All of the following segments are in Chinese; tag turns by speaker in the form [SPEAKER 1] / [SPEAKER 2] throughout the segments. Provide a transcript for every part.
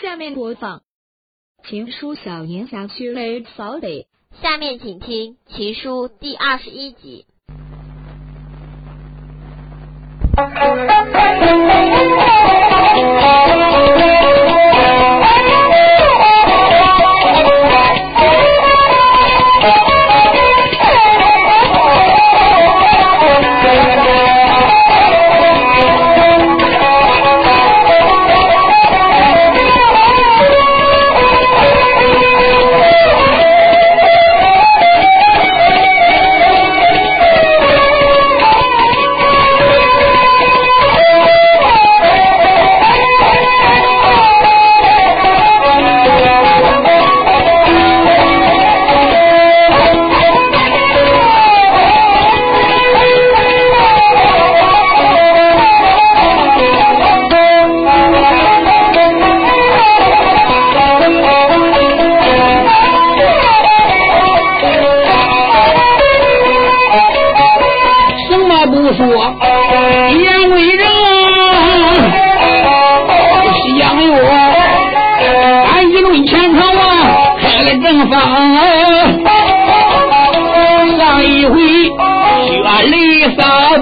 [SPEAKER 1] 下面播放《情书小年侠血泪扫北》，
[SPEAKER 2] 下面请听《情书》第二十一集。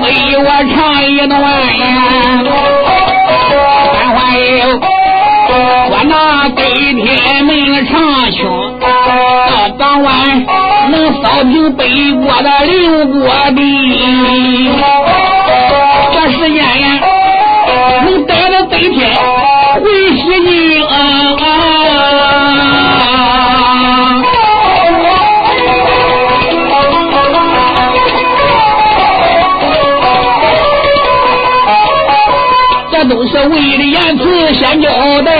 [SPEAKER 3] 给，我唱一段呀。咱还有我拿北天门唱曲，到当晚能扫平北国的六国地。这时间呀，能带着北天是为了言辞先交代。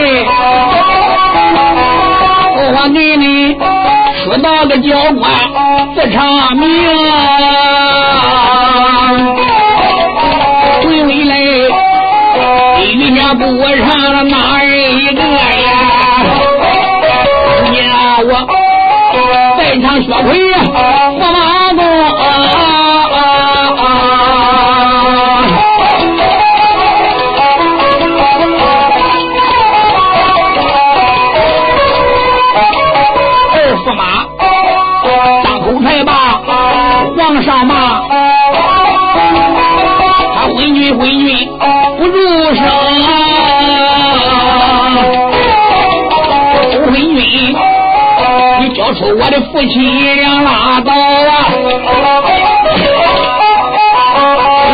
[SPEAKER 3] 我皇给你说到个教官自长命，回回来，一家不上了哪一个呀？你让我在场学会驸不入声。周昏君，你交出我的父亲两拉倒啊！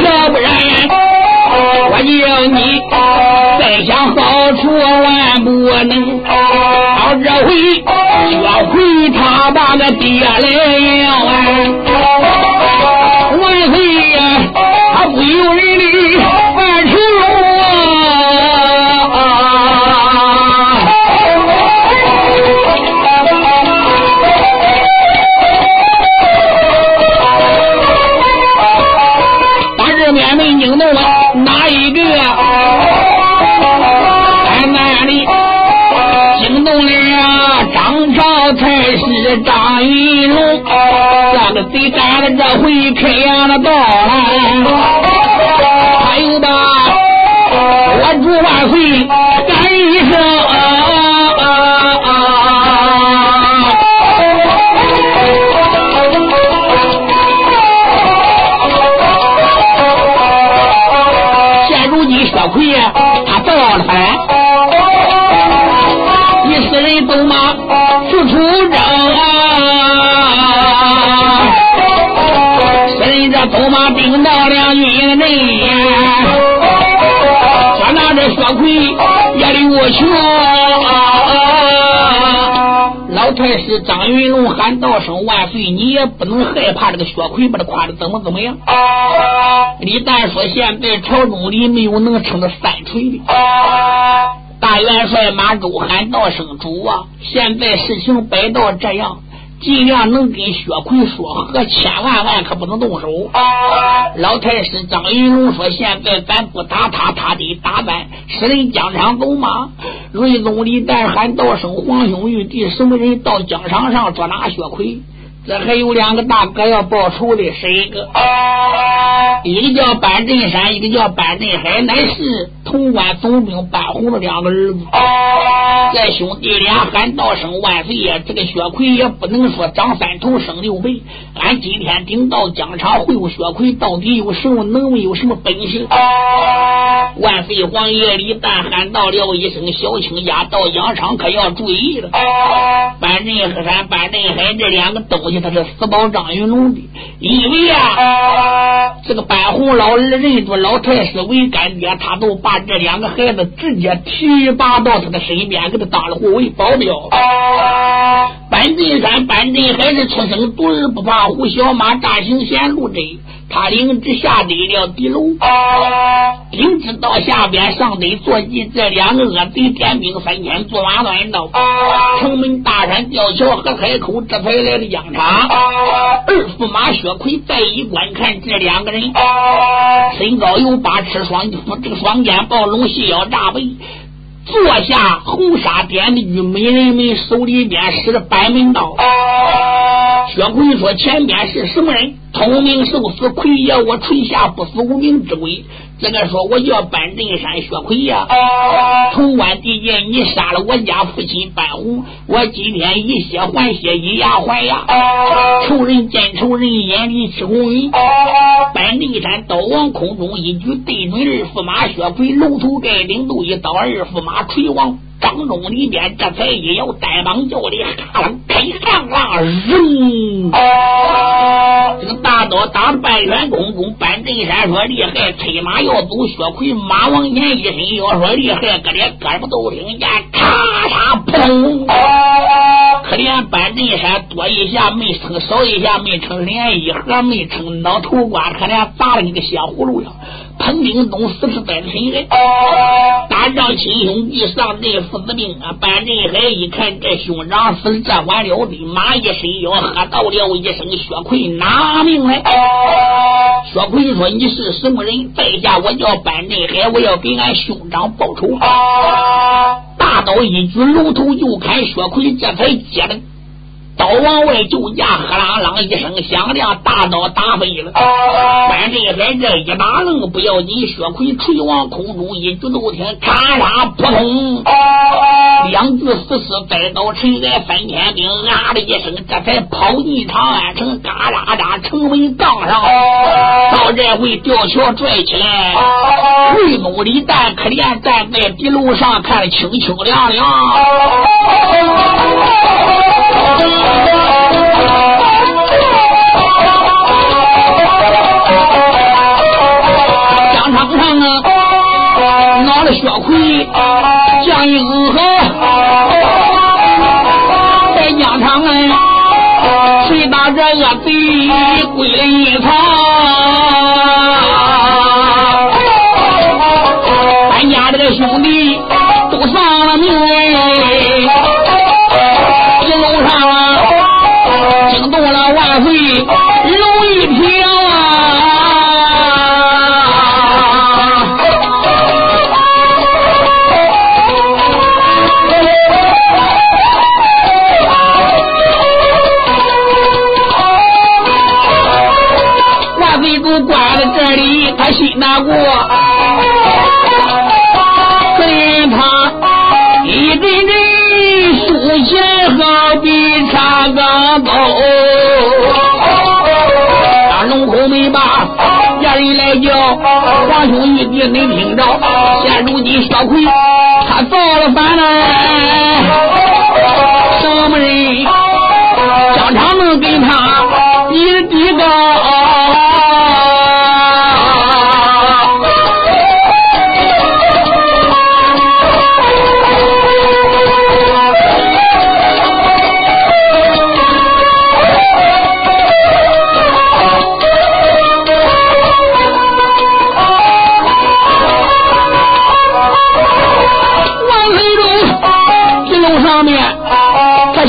[SPEAKER 3] 要不然我叫你再想好处万不能。到这回学会他把个爹来要啊！这个贼赶了这回开阳的道来，他又把我祝万岁赶一声啊啊啊！现如今薛奎呀，他造了反，你四人都马四出征走马兵到两军内呀，说那这薛奎也溜球啊！老太师张云龙喊道声万岁，你也不能害怕这个薛奎把他夸的怎么怎么样。李旦说：“现在朝中里没有能称得三锤的。”大元帅马周喊道声主啊！现在事情摆到这样，尽量能跟薛奎说和，千万万可不能动手。老太师张云龙说：“现在咱不打他，他得打咱。使人疆场走马。”瑞宗李旦喊道声：“皇兄玉帝，什么人到疆场上捉拿薛奎？”这还有两个大哥要报仇的，是一个？一个叫板镇山，一个叫板镇海，乃是潼关总兵板红的两个儿子。这兄弟俩喊道声万岁呀！这个薛奎也不能说长三头生六臂，俺今天顶到疆场会晤薛奎，到底有什么能有什么本事？万岁皇爷李旦喊到了一声：“小青家到疆场可要注意了！”板镇河山、板镇海这两个东西，他是死保张云龙的，因为啊，这个白红老二认住老太师为干爹，他都把这两个孩子直接提拔到他的身边，给他当了护卫保镖。班振山、板镇海是出生独儿不怕虎，小马大行贤路真。他领旨下得了敌楼，领旨到下边上得坐骑，这两个恶贼点兵三千，坐马乱道。城门大山吊桥和海口，这才来了疆场。二驸马薛奎再一观看这两个人，身高有八尺，双这个双肩抱龙，细腰大背。坐下红纱点的玉美人们手里边使着板门刀。薛奎说：“前边是什么人？通名受死，奎爷我垂下不死无名之鬼。这个说我叫班镇山薛奎呀。潼关地界，你杀了我家父亲班红，我今天以血还血，以牙还牙。仇人见仇人，眼里起红云。班镇山刀往空中一举，对准二驸马薛奎，龙头盖顶都一刀，二驸马垂往。”当中里边，这才一摇单膀叫的，哈啷开上浪扔，这个大刀打的半圆空中，半阵山说厉害，催马要走，薛奎马往前一伸，要说厉害，搁连胳膊都听见咔嚓砰，可怜半阵山多一下没撑，少一下没撑，连一盒没撑，脑头瓜可怜砸了你个血葫芦样。彭定东死是在身人，打仗亲兄弟上阵父子兵啊！班振海一看这兄长死这完了的，马一伸腰喝道了一声：“薛奎拿命来！”薛奎说：“你是什么人？在下我叫班振海，我要给俺兄长报仇。”大刀一举，龙头就砍薛奎，这才接了。刀往外就架，啷啷一声响亮，大刀打飞了。关震海这一打愣不要紧，薛奎锤往空中一举都听咔嚓扑通，两具死尸栽倒尘埃，三千兵啊的一声，这才跑进长安城，嘎啦啦城门杠上，到这回吊桥拽起来，魏公李旦可怜站在地楼上看清清亮亮。谁打这恶贼归阴曹？俺家这个兄弟皇兄玉帝您听着。现如今小奎他造了反了，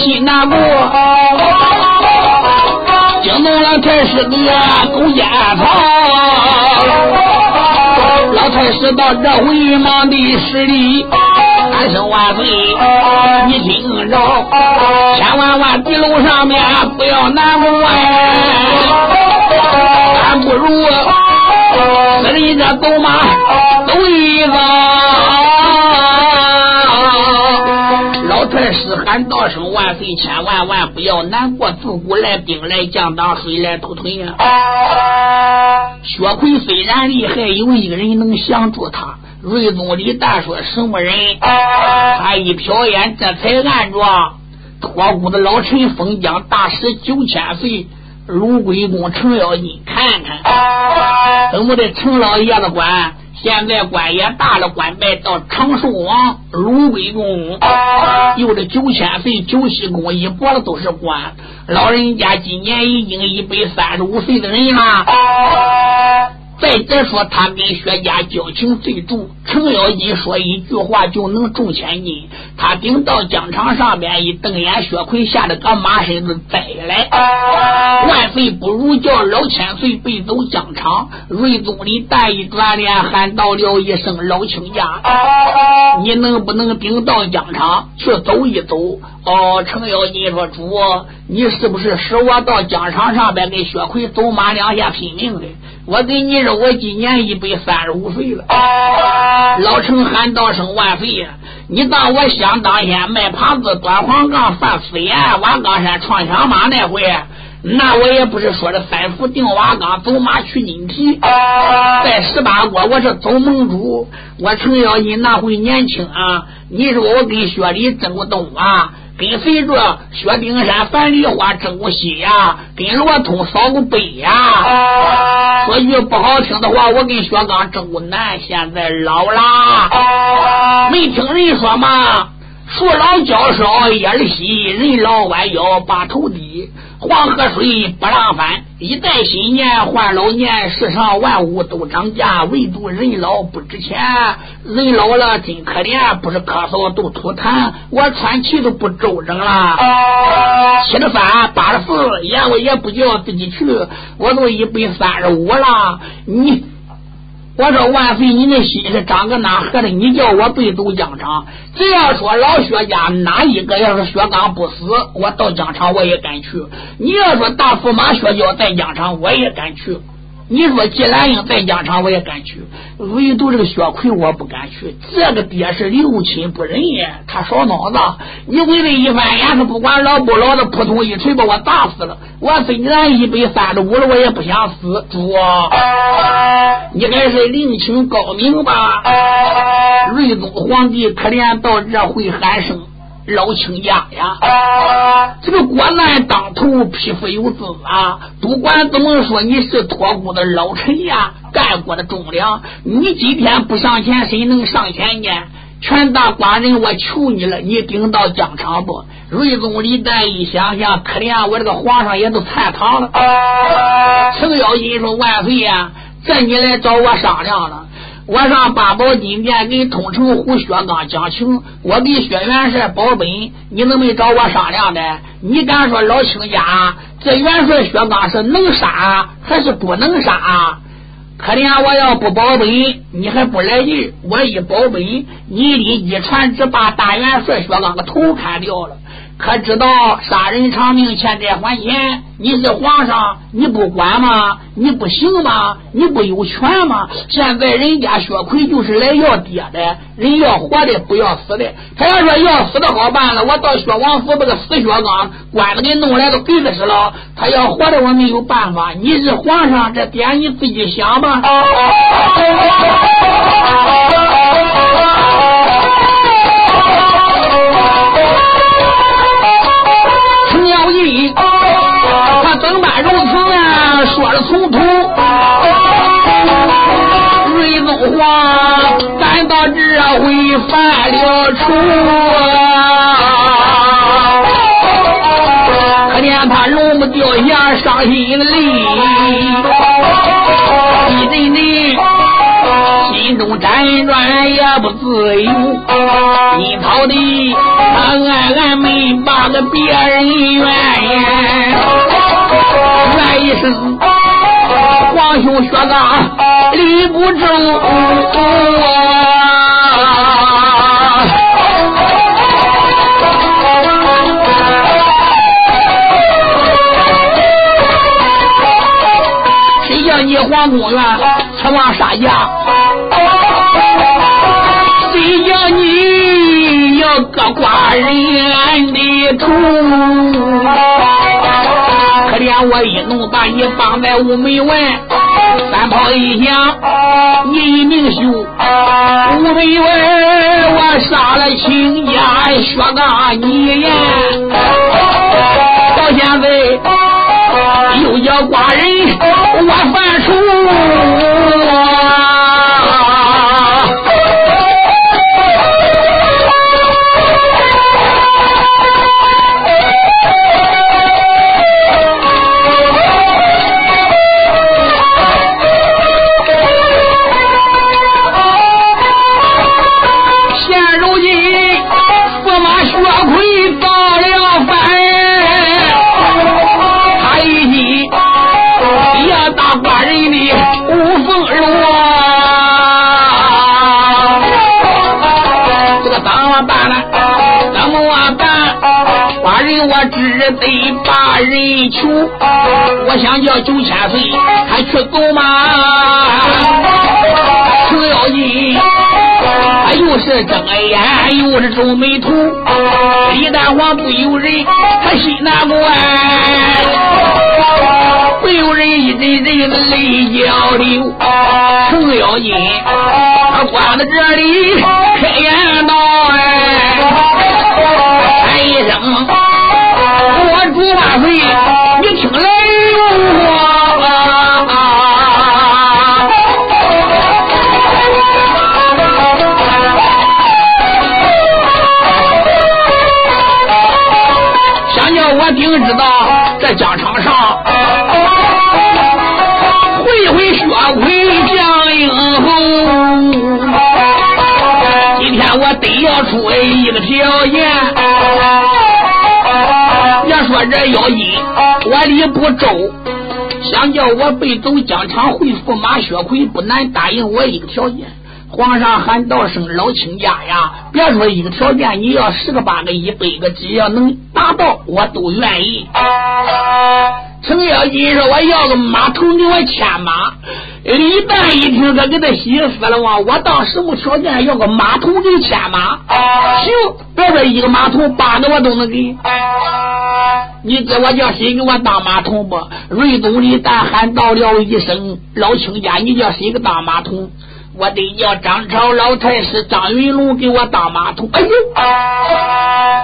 [SPEAKER 3] 心难过，惊动了太师个狗奸曹。老太师到这回忙的施礼，喊声万岁，你听着，千万万地楼上面不要难过哎，还不如私人这走马走一遭。太师喊道声万岁，千万万不要难过，自古来兵来将挡，水来土屯呀。薛奎虽然厉害，有一个人能降住他。瑞宗李旦说什么人？他一瞟眼，这才按住托孤的老臣封疆大使九千岁卢龟公程咬金看看，怎么的？程老爷子官现在官也大了，官拜到长寿王卢龟公，又这九千岁九西公一脖子都是官，老人家今年已经一百三十五岁的人了。再者说，他跟薛家交情最重。程咬金说一句话就能中千金。他顶到疆场上边一瞪眼，薛奎吓得个马身子栽来。万岁不如叫老千岁背走疆场。瑞宗里但一转脸喊道了一声：“老亲家，你能不能顶到疆场去走一走？”哦，程咬金说：“主，你是不是使我到疆场上边跟薛奎走马两下拼命的？”我跟你说，我今年一百三十五岁了。老程喊道声万岁！你当我想当先卖耙子、端黄杠、犯死言、瓦岗山闯响马那回，那我也不是说的三伏定瓦岗，走马取金蹄。在十八国，我是走盟主。我程咬金那回年轻啊，你说我跟薛礼争过东啊？跟随着薛丁山、樊梨花争过西呀，跟罗通扫过北呀。说句不好听的话，我跟薛刚争过南，现在老啦。没听人说吗？树老脚少叶儿稀，人老弯腰把头低。黄河水不浪翻，一代新年换老年。世上万物都涨价，唯独人老不值钱。人老了真可怜，不是咳嗽都吐痰。我喘气都不周正了。七十三八十四，言我也不叫自己去，我都一百三十五了。你。我说万岁，你那心是长个哪合的？你叫我背走疆场，只要说老薛家哪一个要是薛刚不死，我到疆场我也敢去。你要说大驸马薛娇在疆场，我也敢去。你说季兰英在疆场，我也敢去；唯独这个薛奎，我不敢去。这个爹是六亲不认呀，他少脑子。你为了一翻眼，他不管老不老的，扑通一锤把我打死了。我虽然一百三十五了，我也不想死。主，你还是另请高明吧？睿宗皇帝可怜到这会喊声。老亲家呀，这个国难当头，匹夫有责啊！不管怎么说，你是托孤的老臣呀，干过的忠良，你今天不上前，谁能上前呢？全大官人，我求你了，你顶到疆场不？瑞宗李旦一想想，可怜我这个皇上也都参堂了。程咬金说：“万岁呀，这你来找我商量了。”我上八宝金殿给通城胡薛刚讲情，我给薛元帅保本，你能没找我商量的？你敢说老亲家，这元帅薛刚是能杀还是不能杀？可怜我要不保本，你还不来劲；我一保本，你立即传旨把大元帅薛刚个头砍掉了。可知道杀人偿命，欠债还钱？你是皇上，你不管吗？你不行吗？你不有权吗？现在人家薛奎就是来要爹的，人要活的，不要死的。他要说要死的好办了，我到薛王府把个死薛刚管子给弄来都给他死了。他要活的，我没有办法。你是皇上，这点你自己想吧。他怎般如此啊？说的从头，瑞宗皇感到这回犯了错啊！可怜他容不掉下伤心泪，一阵阵心中辗转也不自由，你跑的他暗暗没把个别人怨。怨一声，皇兄薛刚理不正你皇宫院此王杀驾？谁叫你要割寡人的头。可怜我一怒把你绑在屋门外，三炮一响，你一命休。屋门外我杀了亲家薛刚你呀，到现在又叫寡人我犯愁。得把人求，我想叫九千岁，他去走吗？程咬金，他又是睁眼又是皱眉头。李丹皇不由人，他心难过。不由人一阵阵的泪交流。程咬金，他关在这里开言道：“哎，喊一声。”万岁！你听来哟！想叫我定知道这疆场上会会血魁将英雄。今天我得要出一个条件。我这妖精我理不周，想叫我背走疆场回驸马薛奎，不难答应我一个条件。皇上喊道声老亲家呀，别说一个条件，你要十个八个一百个，只要能达到，我都愿意。程咬金说：“我要个马头，给我牵马。”李旦一听，他给他喜死了哇！我当什么条件要个马头给牵马？行，别说一个马头，八个我都能给。你知我叫谁给我当马桶不？瑞东李旦喊到了一声：“老亲家，你叫谁给当马桶？”我得叫张朝老太师张云龙给我当马桶。哎呦！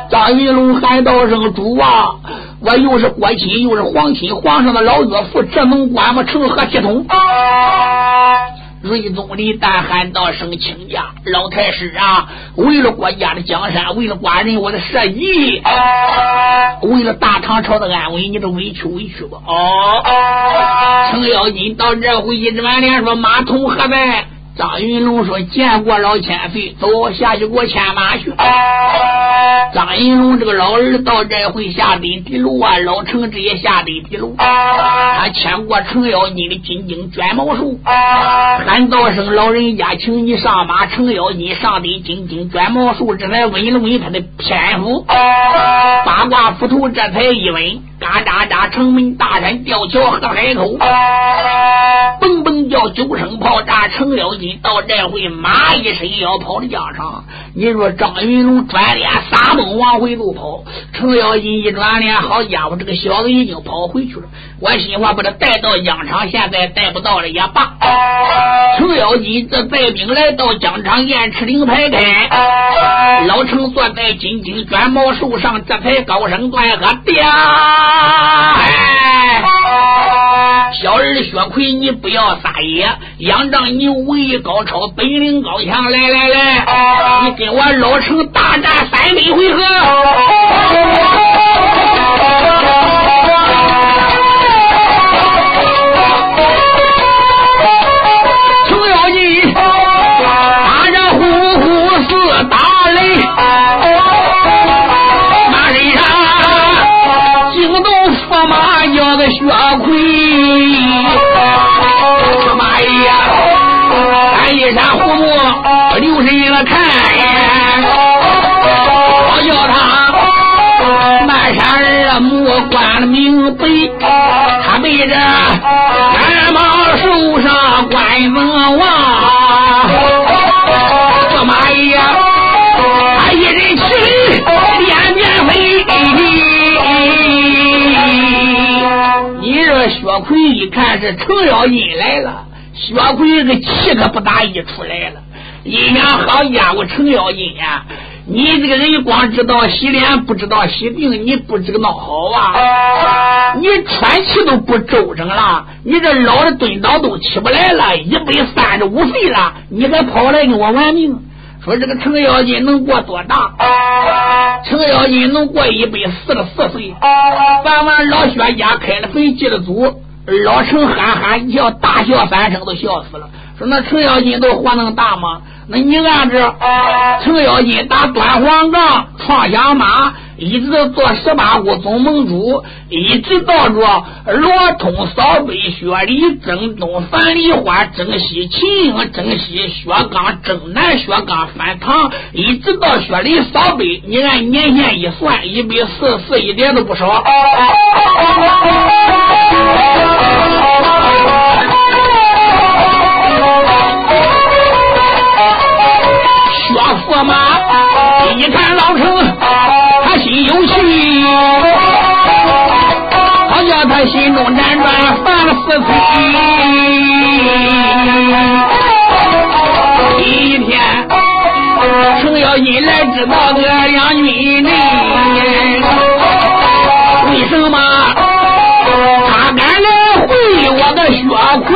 [SPEAKER 3] 张云龙喊道声：“主啊！”我又是国亲又是皇亲，皇上的老岳父，这能管吗？成何体统？瑞宗李旦喊道声请假，老太师啊，为了国家的江山，为了寡人我的社稷，为了大唐朝的安危，你都委屈委屈吧。哦，程咬金到这回一转脸说：“马童何在？”张云龙说：“见过老千岁，走下去给我牵马去。”张云龙这个老儿到这回下得的路啊，老程这也下得的路。他牵过程咬金的金睛卷毛兽，喊道声：“老人家，请你上马。”程咬金上得金睛卷毛兽，这才稳了稳他的篇幅，八卦斧头这才一稳。嘎喳喳，城门大山吊桥和海口，嘣嘣叫九声炮炸，程咬金到这回马一伸腰跑到江上。你说张云龙转脸撒蹦往回头跑，程咬金一转脸，好家伙，这个小子已经跑回去了。我心话把他带到疆场，现在带不到了也罢。程咬金这带兵来到疆场，雁翅灵排开，老程坐在金睛卷毛兽上，这才高声断喝：“爹！”哎，小儿薛奎，你不要撒野！仰仗你武艺高超，本领高强，来来来，你跟我老成大战三百回合。看呀，我叫他漫山二目关了明白，他背着三马树上关文王，驸马爷他一人骑连绵飞，你这薛奎一看是程咬金来了，薛奎个气可不打一出来了。阴阳好家伙，程咬金呀！你这个人光知道洗脸，不知道洗腚，你不知道好啊！你喘气都不周正了，你这老的蹲倒都起不来了，一百三十五岁了，你还跑来跟我玩命？说这个程咬金能过多大？程咬金能过一百四十四岁。咱们老薛家开了坟祭了祖，老程哈哈一笑，大笑三声，都笑死了。那程咬金都活能大吗？那你按这程咬金打端黄杠创响马，一直做十八股总盟主，一直到着罗通扫北薛礼征东樊梨花征西秦英征西薛刚征南薛刚反唐，一直到薛礼扫北，你按年限一算，一百四十四，一点都不少。我驸马一看老程，他心有气，好叫他心中辗转烦思忒。一天，程咬金来知道个两军内，为什么他敢来会我的薛奎？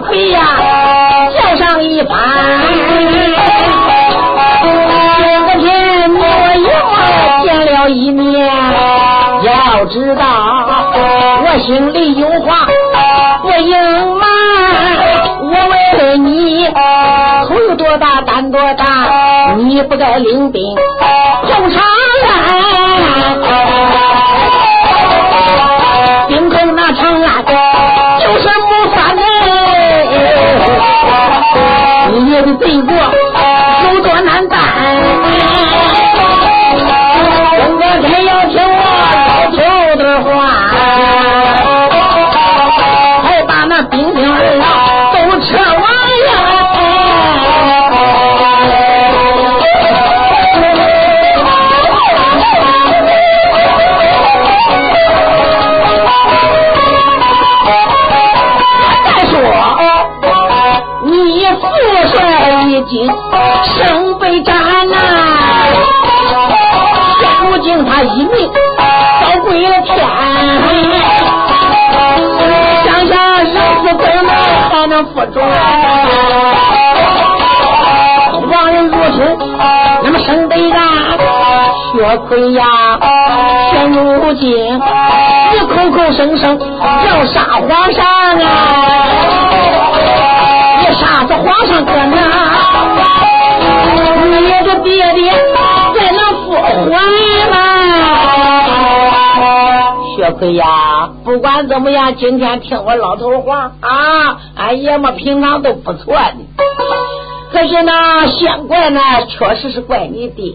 [SPEAKER 4] 亏呀叫上一番。这天我又见了一面，要知道我心里有话不隐瞒，我问你头有多大胆多大，你不该领兵。长安，的罪过。今生被斩呐，现如今他一命早归了天。想想生死困难还能负重，亡人如此，那么生被斩，血亏呀！现如今你口口声声要杀皇上啊！你杀死皇上可能？你的爹爹再能复活吗？薛奎呀，不管怎么样，今天听我老头话啊，俺爷们平常都不错的。可是呢，先怪呢，确实是怪你爹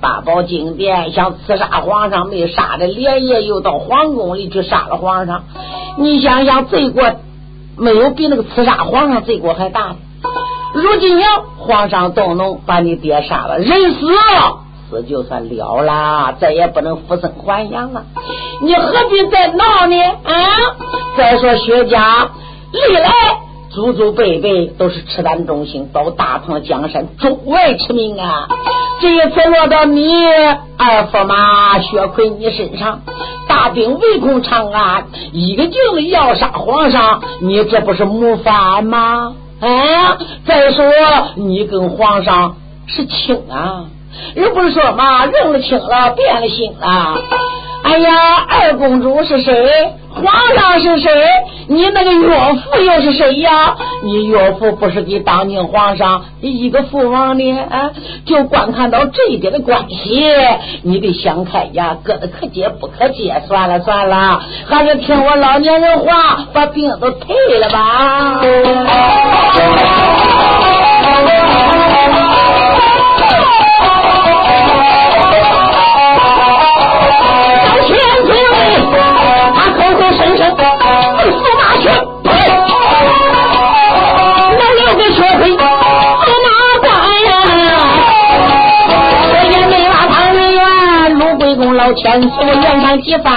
[SPEAKER 4] 八宝金殿想刺杀皇上，没杀的，连夜又到皇宫里去杀了皇上。你想想，罪过没有比那个刺杀皇上罪过还大的。如今呀，皇上动怒把你爹杀了，人死了，死就算了了，再也不能复生还阳了。你何必再闹呢？啊！再说薛家历来祖祖辈辈都是赤胆忠心，保大唐江山，中外驰名啊。这一次落到你二驸马薛奎你身上，大兵围攻长安，一个劲要杀皇上，你这不是谋反吗？啊，再说你跟皇上是亲啊，人不是说嘛，认了亲了，变了心了。哎呀，二公主是谁？皇上是谁？你那个岳父又是谁呀？你岳父不是给当今皇上一个父王呢？啊，就光看到这一点的关系，你得想开呀，搁的可接不可接？算了算了，还是听我老年人话，把病都退了吧。老两个社会多拿官呀！我也没拉他恩呀。卢桂公老千错，原上几翻。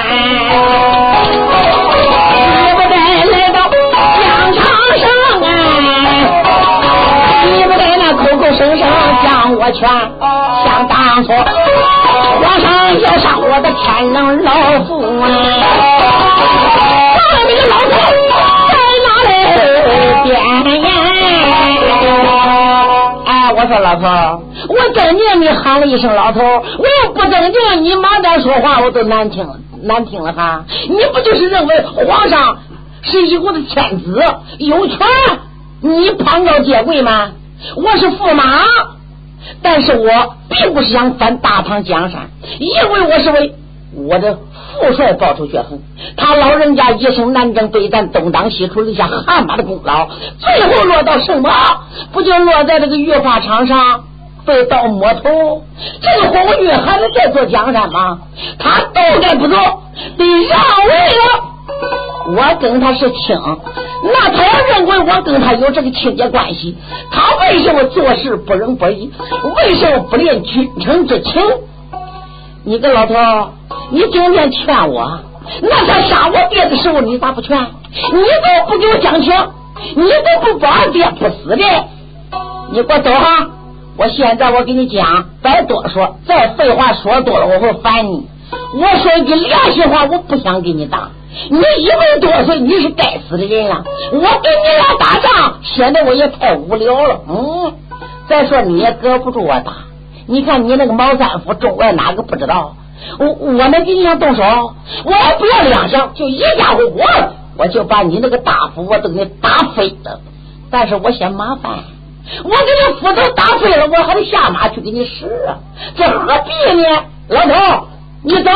[SPEAKER 4] 你不该来到疆场上啊！你不该那口口声声讲我劝，想当初皇上要杀我的天冷老夫啊！放你老头！里边哎，我说老头。我正念你喊了一声老头，我要不正经，你忙点说话我都难听难听了哈。你不就是认为皇上是一国的天子，有权你攀高借贵吗？我是驸马，但是我并不是想翻大唐江山，因为我是为我的父帅报仇雪恨。他老人家一生南征北战，东挡西出，立下汗马的功劳，最后落到什么？不就落在这个御花场上？被刀摸头，这个红玉还能再做江山吗？他都该不走，得让位了。我跟他是亲，那他要认为我跟他有这个亲家关系，他为什么做事不仁不义？为什么不练君臣之情？你个老头，你今天劝我，那他杀我爹的时候你咋不劝？你都不给我讲情，你都不把爹不死的，你给我走哈！我现在我跟你讲，再多说，再废话说多了，我会烦你。我说一句良心话，我不想跟你打。你一百多岁，你是该死的人了。我跟你俩打仗，显得我也太无聊了。嗯，再说你也搁不住我打。你看你那个毛三夫，中外哪个不知道？我我能给你俩动手？我不要两下，就一家伙我，我就把你那个大斧我都给你打飞了。但是我嫌麻烦。我给你斧头打飞了，我还得下马去给你使啊！这何必呢？老头，你走。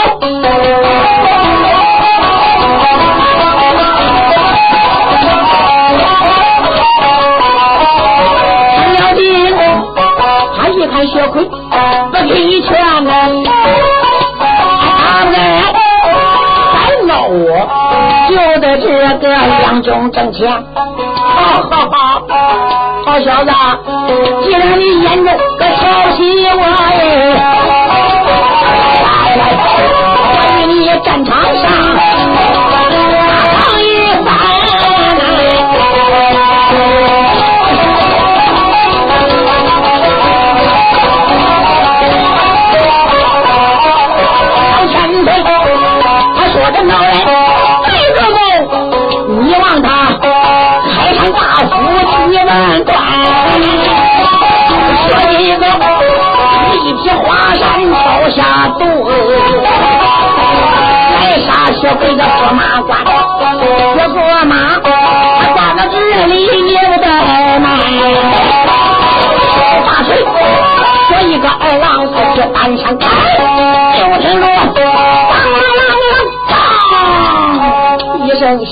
[SPEAKER 4] 一看血亏，不给劝呢。他们还闹我，就在这个两中挣钱。好好好。好小子，既然你眼中个调戏我哎，来来，我与你战场上斧几万贯。下毒，来杀小鬼子驸马官，这驸马他挂到这里有的卖，大锤说一个二郎在这单上开，就听着当啷啷当一声响，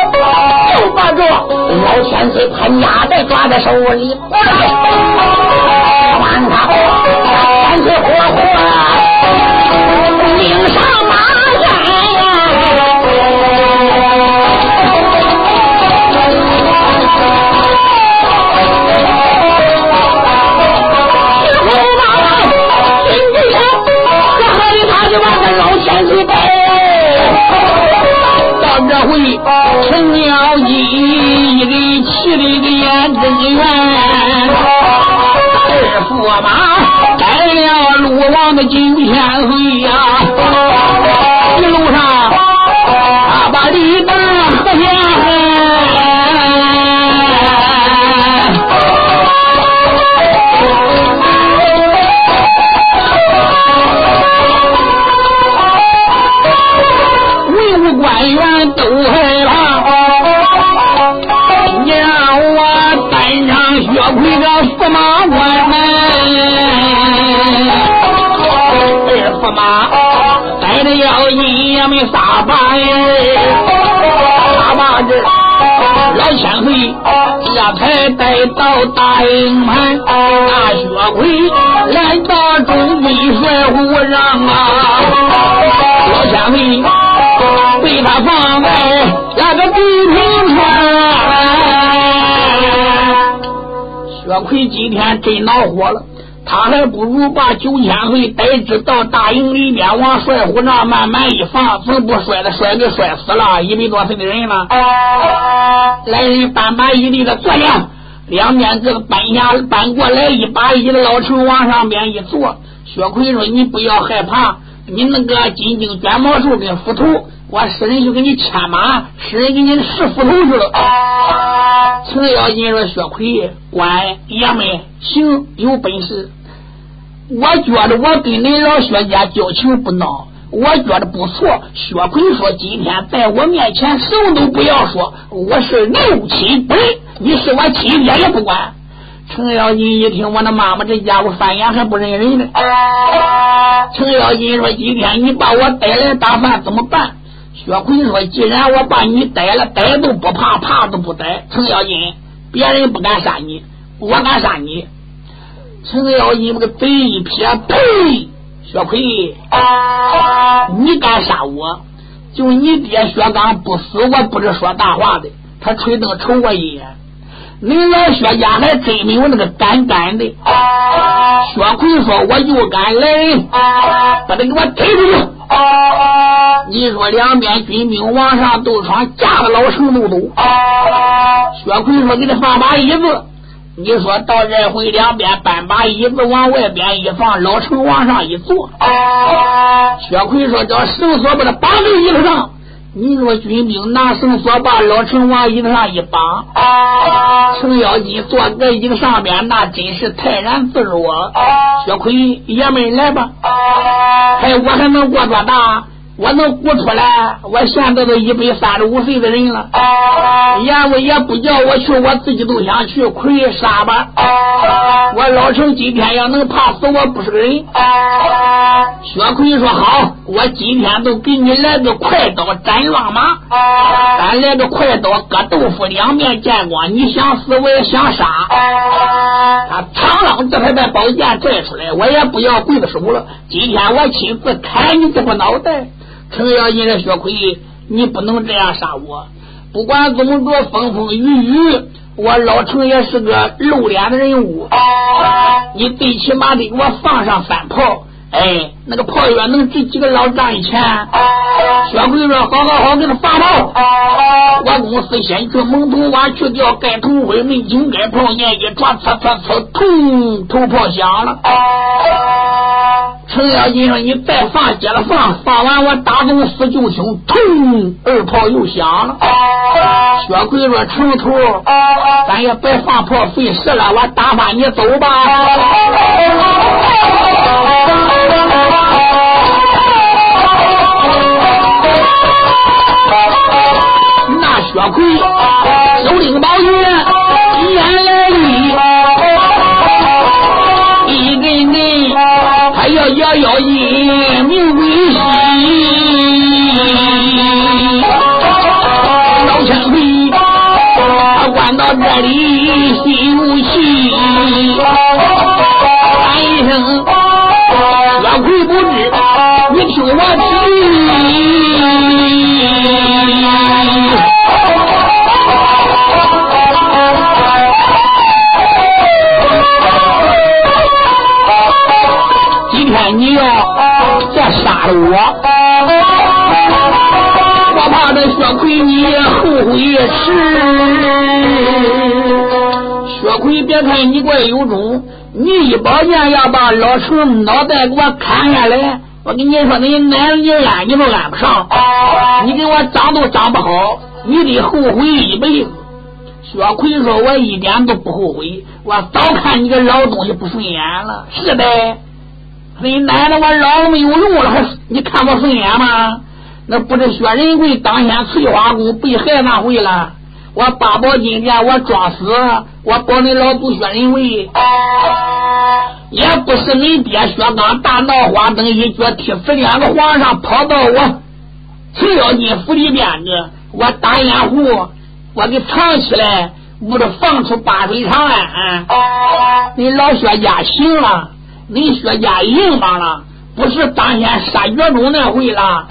[SPEAKER 4] 抱住老千岁潘家的抓在手里，万好千岁活活
[SPEAKER 3] 陈鸟一一给气的个眼睁圆，二驸马带了鲁王的金天岁呀，马官们，二驸马。爷们撒把耶，撒把子，老千岁这才带到大营门，大薛奎来到中兵帅府上啊，老千岁被他放在那个地平川，薛奎今天真恼火了。他还不如把九千岁带至到大营里面，往帅府那慢慢一放，从不摔的摔给摔死了？一百多岁的人了。来人搬把椅的坐下，两边这个搬下搬过来一把椅子老陈往上边一坐。薛奎说：“你不要害怕，你那个金睛卷毛兽跟斧头，我使人去给你牵马，使人给你试斧头去了。”程咬金说：“薛奎，官爷们行，有本事。”我觉得我跟恁老薛家交情不孬，我觉得不错。薛奎说：“今天在我面前什么都不要说，我是六亲不认，你是我亲爹也不管。”程咬金一听，我的妈妈这家伙翻眼还不认人呢。程咬金说：“今天你把我逮来打饭怎么办？”薛奎说：“既然我把你逮了，逮都不怕，怕都不逮。程咬金，别人不敢杀你，我敢杀你。”程咬金那个嘴一撇，呸！薛奎，你敢杀我？就你爹薛刚不死，我不是说大话的。他吹灯瞅我一眼，恁老薛家还真没有那个胆敢的。薛奎说：“我就敢来，把他给我推出去。”你说两边军兵往上斗闯，架着老城都走。薛奎说：“给他放把椅子。”你说到这回两边搬把椅子往外边一放，老程往上一坐。薛奎说：“叫绳索把他绑在椅子上。”你说军兵拿绳索把老程往椅子上一绑，程咬金坐在椅子上边，那真是泰然自若。薛奎爷们来吧，还我还能过多大？我能活出来，我现在都一百三十五岁的人了。阎王爷不叫我去，我自己都想去。亏杀吧！我老程今天要能怕死，我不是个人。薛奎说好，我今天都给你来个快刀斩乱麻，咱来个快刀割豆腐，两面见光。你想死，我也想杀。他苍狼这才把宝剑拽出来，我也不要刽子手了。今天我亲自砍你这个脑袋。程咬金的薛奎，你不能这样杀我！不管怎么着，风风雨雨，我老程也是个露脸的人物。你最起码得给我放上三炮，哎，那个炮药能值几个老丈人钱？薛奎说：“好好好，给他放炮！我公司先去蒙头洼去掉盖头灰，没井盖炮眼一抓，呲呲呲，通，头炮响了。”程咬金说：“你再放，接着放，放完我打中死就听，砰，二炮又响了。”薛奎说：“程头，咱也别放炮费事了，我打发你走吧。”那薛奎手领宝剑，他要摇摇印，名为我，我怕这薛奎你后悔迟。薛奎，别看你怪有种，你一宝剑要把老程脑袋给我砍下来，我跟你说，你奶你安你都安不上，你给我长都长不好，你得后悔一辈子。薛奎说：“我一点都不后悔，我早看你个老东西不顺眼了。是呗，你奶奶，我老了没有用了，还你看我顺眼吗？那不是薛仁贵当先翠花宫被害那回了。我八宝金殿，我装死，我保你老祖薛仁贵，也不是你爹薛刚大闹花灯一脚踢死两个皇上，跑到我程咬金府里边个，我打掩护，我给藏起来，屋里放出八水长安。你老薛家行了，你薛家赢吧了。不是当天杀岳中那回了，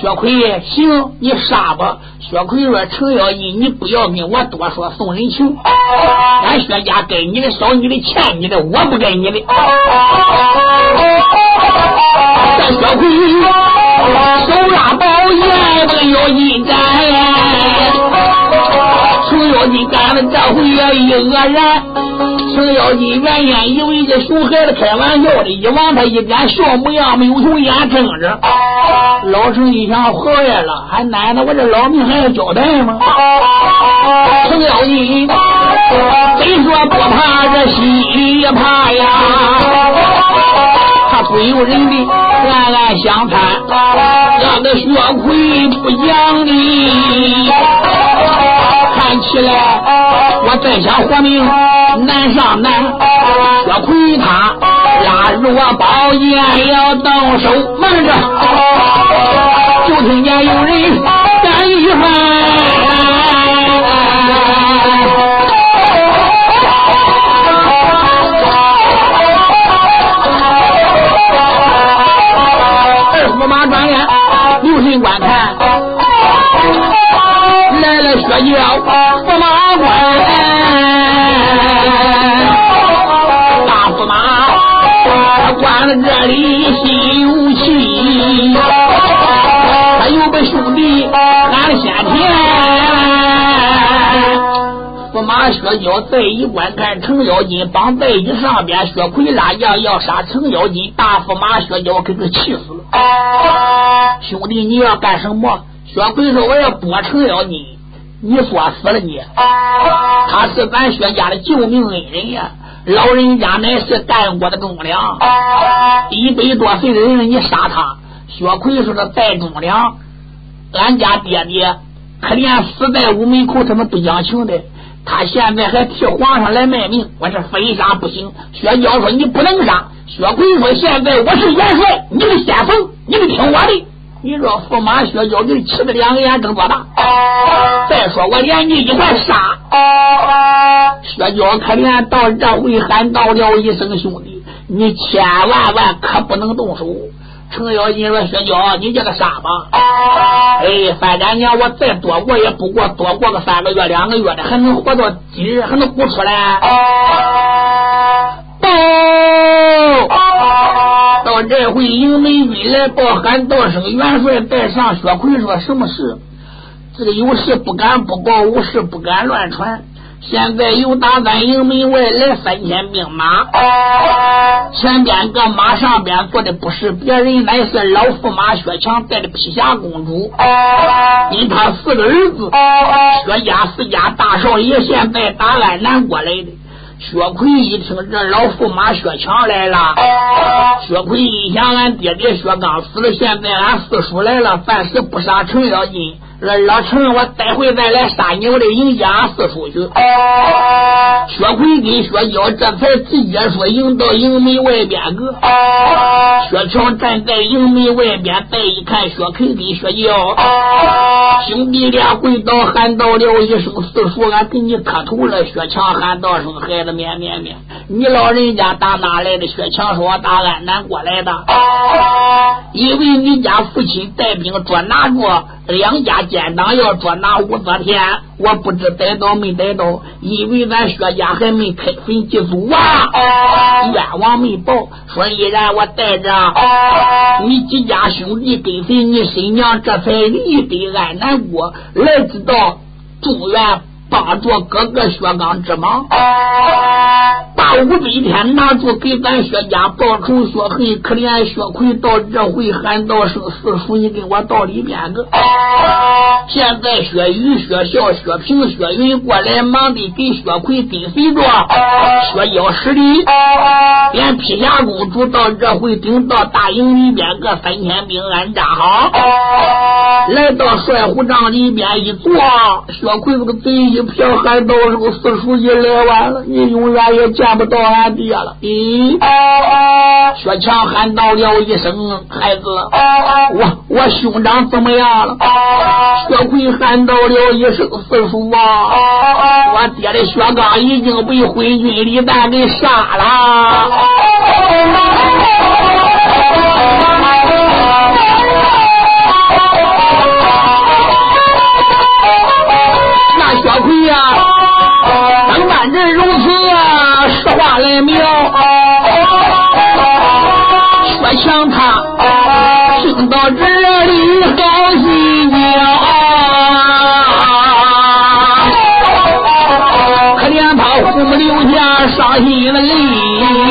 [SPEAKER 3] 薛奎行，你杀吧。薛奎说：“程咬金，你不要跟我多说，送人情。俺薛家给你的少，你的欠你的，我不给你的。”这薛奎手拉宝剑，程咬金斩。程咬金干了这回也一愕然。程咬金原先以为这熊孩子开玩笑的，一望他一脸笑模样，没有从眼睁着。老程一想，活来了，还奶奶，我这老命还要交代吗？程咬金虽说不怕，这心也怕呀。他不由人的暗暗想叹，让这薛奎不讲理。起来，我再想活命难上难。薛奎他拉住我宝剑要动手，慢着，就听见有人干一喊：“这叫驸马官，大驸马他关在这里心有气，他有个兄弟喊先田，驸马薛娇再一观看，程咬金绑在椅上边，薛奎拉要要杀程咬金，大驸马薛娇给他气死了。兄弟，你要干什么？薛奎说：“我要剥程咬金。”你说死了你，他是咱薛家的救命恩人呀！老人家乃是干过的忠良，一百多岁的人你杀他，薛奎说的再忠良，俺家爹爹可怜死在屋门口，他们不讲情的，他现在还替皇上来卖命，我是非杀不行。薛娇说你不能杀，薛奎说现在我是元帅，你们先锋，你们听我的。你说驸马薛娇给气的两个眼睁多大？再说我连你一块杀，薛娇可怜到这回喊到了一声兄弟，你千万万可不能动手。程咬金说薛娇，你这个傻吧。哎，反正娘我再多过也不过多过个三个月两个月的，还能活到今日，还能活出来。到这回，营门军来报喊道声元帅带上。薛奎说：“什么事？这个有事不敢不报，无事不敢乱传。现在又打咱营门外来三千兵马，前边个马上边坐的不是别人，乃是老驸马薛强带的披霞公主，因他四个儿子，薛家四家大少爷现在打安南国来的。”薛奎一听这老驸马薛强来了，薛奎一想，俺爹爹薛刚死了，现在俺四叔来了，暂时不杀程咬金。老程，我待会再来杀你，我得迎接俺四叔去。薛奎跟薛娇这才直接说迎到营门外边个。薛强站在营门外边，再一看薛奎跟薛娇，兄弟俩跪倒喊道了一声：“四叔，俺给你磕头了。”薛强喊道声：“孩子，免免免，你老人家打哪来的？”薛强说：“我打安南过来的。”因为你家父亲带兵捉拿着两家。奸党要捉拿武则天，我不知逮到没逮到，因为咱薛家还没开坟祭祖啊，冤枉没报。说依然我带着你几家兄弟跟随你新娘，这才离得安南国，来知道中原。帮着哥哥薛刚之忙，把武则天拿住给咱薛家报仇雪恨，可怜薛奎到这回喊道声四叔，你给我到里边个。现在薛雨、薛孝、薛平、薛云过来，忙的给薛奎跟随着，薛娇使礼，连披霞公主到这回顶到大营里边，个三千兵安扎好，来到帅虎帐里边一坐，薛奎这个嘴一。小喊道：“这个四叔，也来晚了，你永远也见见不到俺爹了。咦，薛强喊道了一声：“孩子，我我兄长怎么样了？”薛奎喊道了一声：“四叔啊，我爹的薛刚已经被昏君李旦给杀了。”实话来描。薛强他听到这里好心焦，可怜他父母留下伤心的泪。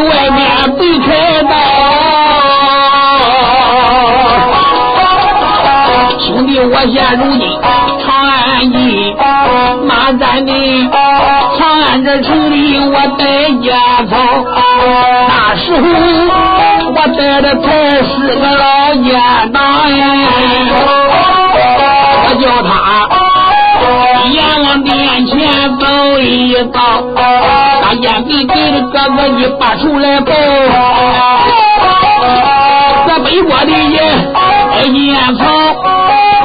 [SPEAKER 3] 外面被开刀。兄弟，我现如今长安境，马占的长安这城里我带家草，那时候我带的才是个老奸党呀，我叫他阎王殿前走一遭，把烟给给的哥哥你拔出来报，这北国的人哎烟草。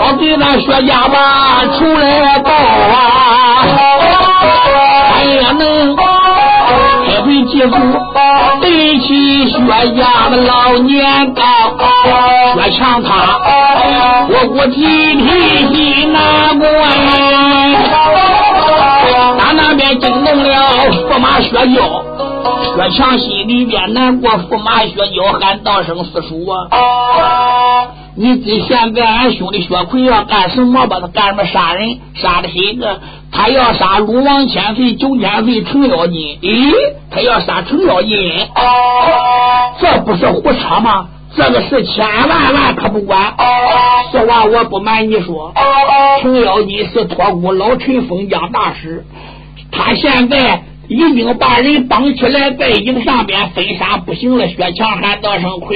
[SPEAKER 3] 我给那薛家吧出来报啊，俺也能开会祭祖，对起薛家的老年高，薛强他我我提提心难关，惊动了驸马薛娇。薛强心里边难过，驸马薛娇喊道声四叔啊。你知现在俺兄弟薛奎要干什么吧？他干什么杀人？杀的谁个？他要杀鲁王千岁、九千岁、程咬金。咦，他要杀程咬金？这不是胡扯吗？这个事千万万可不管。实话我不瞒你说，程咬金是托孤老陈封疆大使，他现在已经把人绑起来，在营上边分沙不行了。雪强喊道声亏。